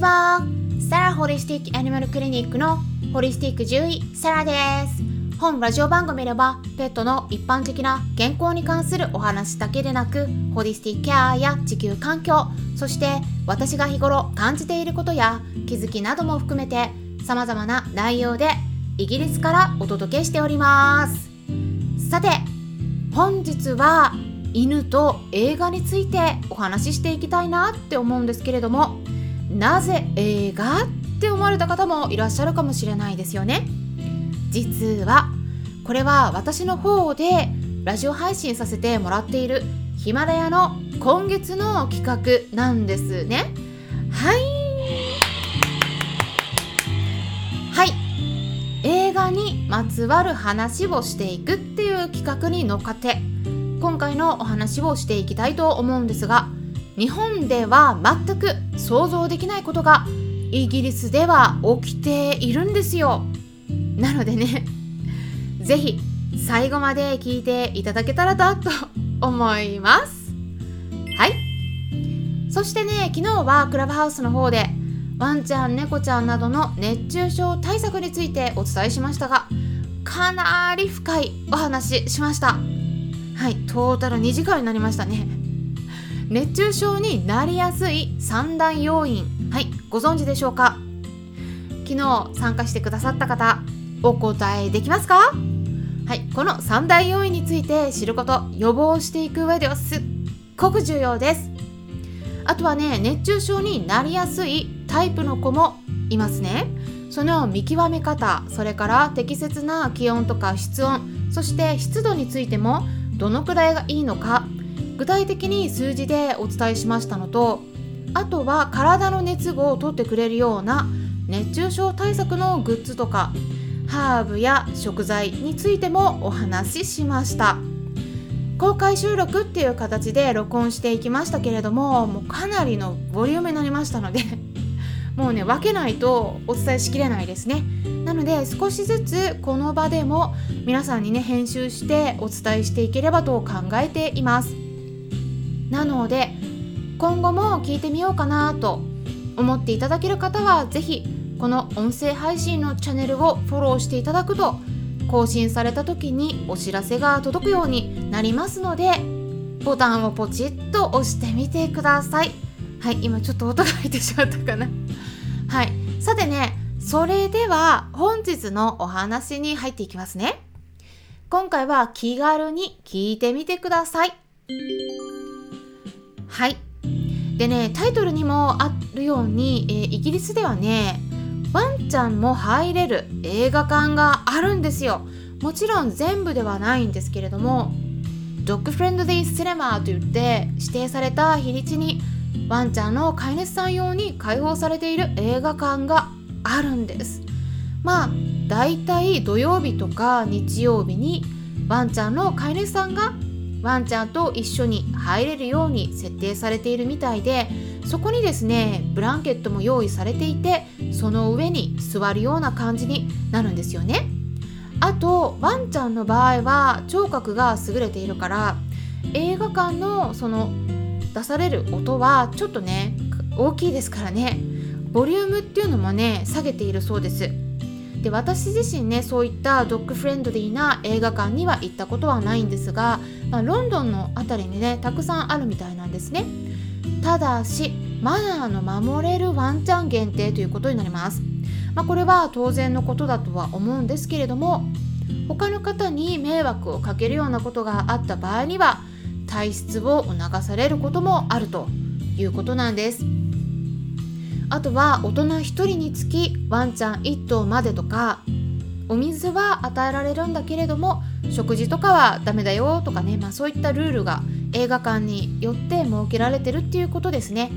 ちは。サラホリスティックアニマルクリニックのホリスティック獣医サラです。本ラジオ番組ではペットの一般的な健康に関するお話だけでなくホリスティックケアや地球環境そして私が日頃感じていることや気づきなども含めて様々な内容でイギリスからお届けしております。さて本日は犬と映画についてお話ししていきたいなって思うんですけれどもなぜ映画って思われた方もいらっしゃるかもしれないですよね。実はこれは私の方でラジオ配信させてもらっているヒマラヤの今月の企画なんですね。はい。はい。映画にまつわる話をしていくっていう企画に乗っかって今回のお話をしていきたいと思うんですが日本では全く想像できないことがイギリスでは起きているんですよ。なのでね 是非最後まで聞いていただけたらなと思います。はい。そしてね昨日はクラブハウスの方でワンちゃん猫ちゃんなどの熱中症対策についてお伝えしましたがかなり深いお話しました。はいトータル2時間になりましたね。熱中症になりやすい三大要因。はいご存知でしょうか？昨日参加してくださった方お答えできますか？はいこの三大要因について知ること予防していく上ではすっごく重要です。あとはね熱中症になりやすいタイプの子もいますね。その見極め方それから適切な気温とか室温そして湿度についてもどのくらいがいいのか具体的に数字でお伝えしましたのとあとは体の熱を取ってくれるような熱中症対策のグッズとかハーブや食材についてもお話ししました。公開収録っていう形で録音していきましたけれどももうかなりのボリュームになりましたので もうね分けないとお伝えしきれないですね。なので少しずつこの場でも皆さんにね編集してお伝えしていければと考えています。なので今後も聞いてみようかなと思っていただける方は是非この音声配信のチャンネルをフォローしていただくと更新された時にお知らせが届くようになりますのでボタンをポチッと押してみてください。はい今ちょっと音が入ってしまったかな。はい。さてねそれでは本日のお話に入っていきますね。今回は気軽に聞いてみてください。はい。でねタイトルにもあるように、えー、イギリスではねワンちゃんも入れる映画館があるんですよ。もちろん全部ではないんですけれどもdog friendly cinema といって指定された日にちにワンちゃんの飼い主さん用に開放されている映画館があるんです。まあだいたい土曜日とか日曜日にワンちゃんの飼い主さんがワンちゃんと一緒に入れるように設定されているみたいでそこにですねブランケットも用意されていてその上に座るような感じになるんですよね。あとワンちゃんの場合は聴覚が優れているから映画館のその出される音はちょっとね大きいですからねボリュームっていうのもね下げているそうです。で私自身ねそういったドッグフレンドリーな映画館には行ったことはないんですが、まあ、ロンドンの辺りにねたくさんあるみたいなんですね。ただしマナーの守れるワンちゃん限定ということになります、まあ、これは当然のことだとは思うんですけれども他の方に迷惑をかけるようなことがあった場合には退出を促されることもあるということなんです。あとは大人1人につきワンちゃん1頭までとかお水は与えられるんだけれども食事とかはダメだよとかね、まあ、そういったルールが映画館によって設けられてるっていうことですね。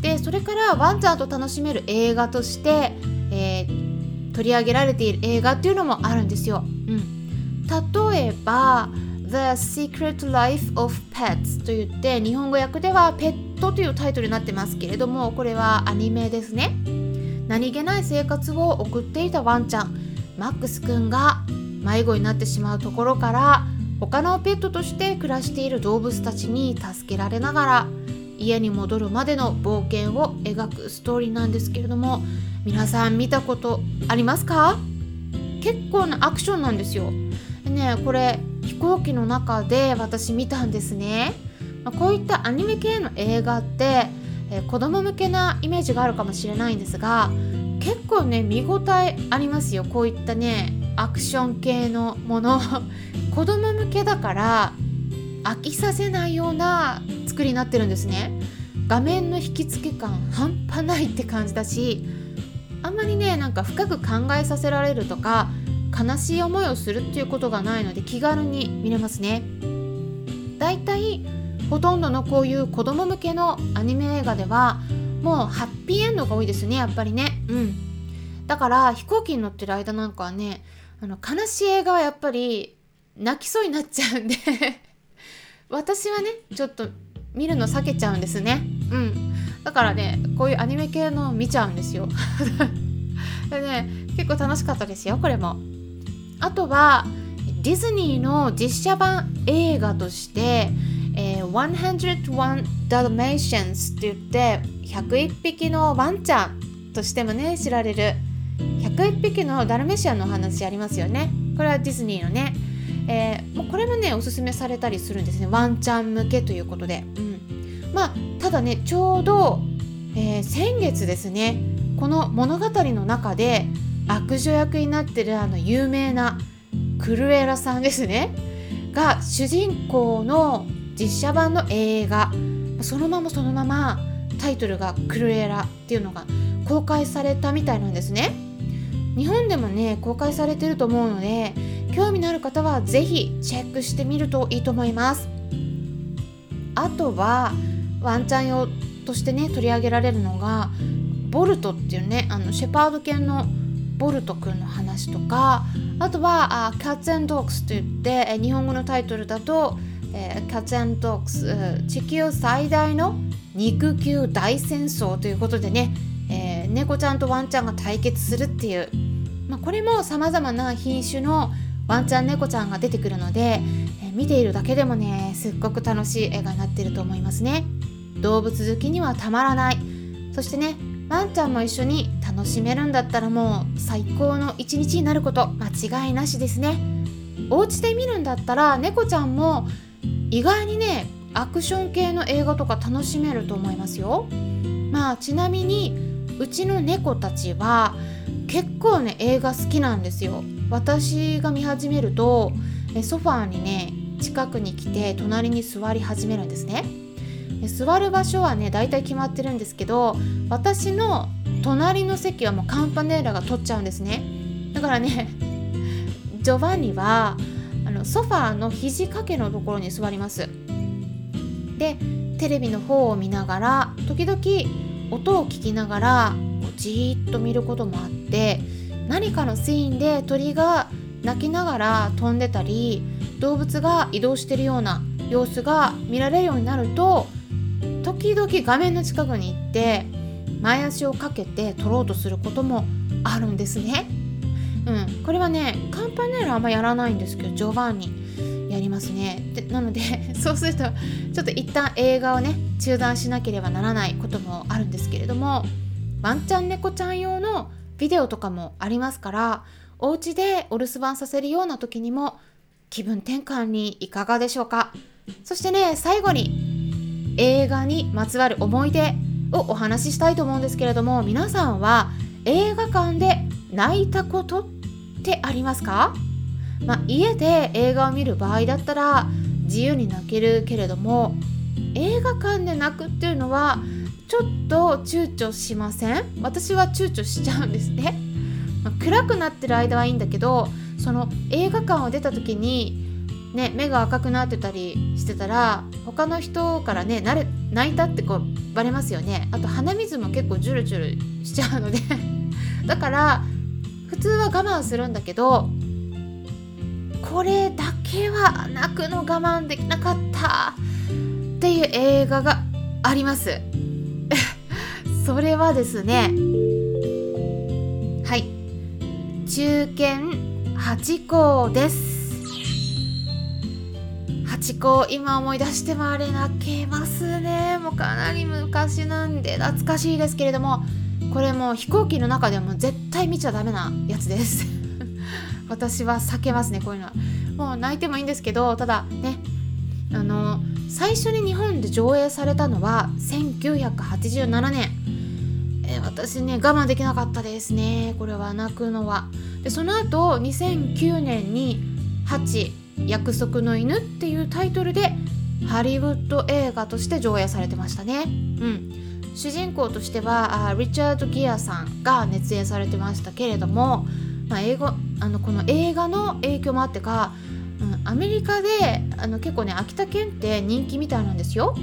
でそれからワンちゃんと楽しめる映画として、えー、取り上げられている映画っていうのもあるんですよ、うん、例えば The Secret Life of Pets といって日本語訳ではペットというタイトルになってますけれどもこれはアニメですね何気ない生活を送っていたワンちゃんマックスくんが迷子になってしまうところから他のペットとして暮らしている動物たちに助けられながら家に戻るまでの冒険を描くストーリーなんですけれども皆さん見たことありますか？結構なアクションなんですよ。ねこれ飛行機の中で私見たんですね。まあ、こういったアニメ系の映画って、えー、子供向けなイメージがあるかもしれないんですが結構ね見応えありますよ。こういったねアクション系のもの。子供向けだから飽きさせないような作りになってるんですね。画面の引き付け感半端ないって感じだしあんまりねなんか深く考えさせられるとか悲しい思いをするっていうことがないので気軽に見れますね。だいたいほとんどのこういう子供向けのアニメ映画ではもうハッピーエンドが多いですねやっぱりね。うん。だから飛行機に乗ってる間なんかはねあの悲しい映画はやっぱり泣きそうになっちゃうんで 私はねちょっと見るの避けちゃうんですね。うん。だからねこういうアニメ系の見ちゃうんですよ。でね結構楽しかったですよこれも。あとはディズニーの実写版映画としてえー、101 Dalmatians って言って101匹のワンちゃんとしてもね知られる101匹のダルメシアンの話ありますよね。これはディズニーのね、えー、これもねおすすめされたりするんですね。ワンちゃん向けということで、うん、まあただねちょうど、えー、先月ですねこの物語の中で悪女役になってるあの有名なクルエラさんですね。が主人公の実写版の映画。そのままそのままタイトルが「クルエラ」っていうのが公開されたみたいなんですね。日本でもね公開されてると思うので興味のある方は是非チェックしてみるといいと思います。あとはワンちゃん用としてね取り上げられるのがボルトっていうねあのシェパード犬のボルトくんの話とかあとはあ Cats and Dogs といって日本語のタイトルだとえー、キャッツドッグス地球最大の肉球大戦争ということでね、えー、猫ちゃんとワンちゃんが対決するっていう、まあ、これもさまざまな品種のワンちゃん猫ちゃんが出てくるので、えー、見ているだけでもねすっごく楽しい映画になってると思いますね。動物好きにはたまらない。そしてねワンちゃんも一緒に楽しめるんだったらもう最高の一日になること間違いなしですね。お家で見るんだったら猫ちゃんも意外にねアクション系の映画とか楽しめると思いますよ。まあちなみにうちの猫たちは結構ね映画好きなんですよ。私が見始めるとソファーにね近くに来て隣に座り始めるんですね。座る場所はね大体決まってるんですけど私の隣の席はもうカンパネーラが取っちゃうんですね。だからね ジョバンニはあのソファーの肘掛けのところに座りますでテレビの方を見ながら時々音を聞きながらじーっと見ることもあって何かのシーンで鳥が鳴きながら飛んでたり動物が移動してるような様子が見られるようになると時々画面の近くに行って前足をかけて撮ろうとすることもあるんですね。うん、これはねカンパネラあんまやらないんですけどジョバンニやりますね。でなので そうするとちょっと一旦映画をね中断しなければならないこともあるんですけれどもワンちゃん猫ちゃん用のビデオとかもありますからお家でお留守番させるような時にも気分転換にいかがでしょうか。そしてね最後に映画にまつわる思い出をお話ししたいと思うんですけれども皆さんは映画館で泣いたことってありますか、まあ、家で映画を見る場合だったら自由に泣けるけれども映画館で泣くっていうのはちょっと躊躇しません？私は躊躇しちゃうんですね、まあ、暗くなってる間はいいんだけどその映画館を出た時にね、目が赤くなってたりしてたら他の人からね泣いたってこうバレますよね。あと鼻水も結構ジュルジュルしちゃうので。だから普通は我慢するんだけどこれだけは泣くの我慢できなかったっていう映画があります。それはですねはい。中堅八校です。チコ今思い出してもあれ泣けますね。もうかなり昔なんで懐かしいですけれどもこれも飛行機の中でも絶対見ちゃダメなやつです。私は避けますねこういうの。はもう泣いてもいいんですけどただねあの最初に日本で上映されたのは1987年。え私ね我慢できなかったですね。これは泣くのは。でその後2009年に「ハチ約束の犬」っていうタイトルでハリウッド映画として上映されてましたね。うん主人公としてはリチャード・ギアさんが熱演されてましたけれども、まあ、英語あのこの映画の影響もあってか、うん、アメリカであの結構ね秋田県って人気みたいなんですよ。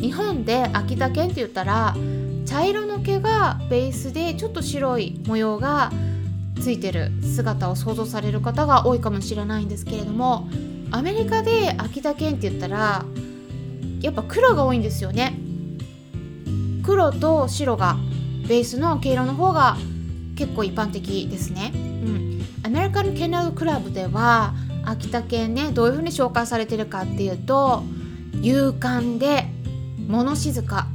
日本で秋田県って言ったら茶色の毛がベースでちょっと白い模様がついてる姿を想像される方が多いかもしれないんですけれどもアメリカで秋田県って言ったらやっぱ黒が多いんですよね。黒と白がベースの毛色の方が結構一般的ですね。うん、アメリカンケナルクラブでは秋田県ねどういう風に紹介されてるかっていうと勇敢で物静か。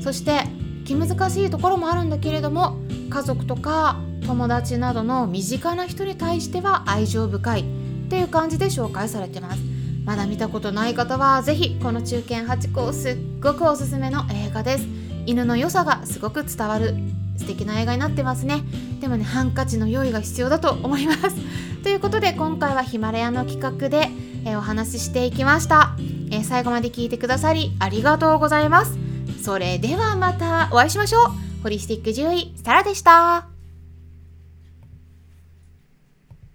そして気難しいところもあるんだけれども家族とか友達などの身近な人に対しては愛情深い。っていう感じで紹介されてます。まだ見たことない方は是非この中堅8個すっごくおすすめの映画です。犬の良さがすごく伝わる素敵な映画になってますね。でもねハンカチの用意が必要だと思います。ということで今回はヒマラヤの企画で、えー、お話ししていきました、えー、最後まで聞いてくださりありがとうございます。それではまたお会いしましょう。ホリスティック獣医サラでした。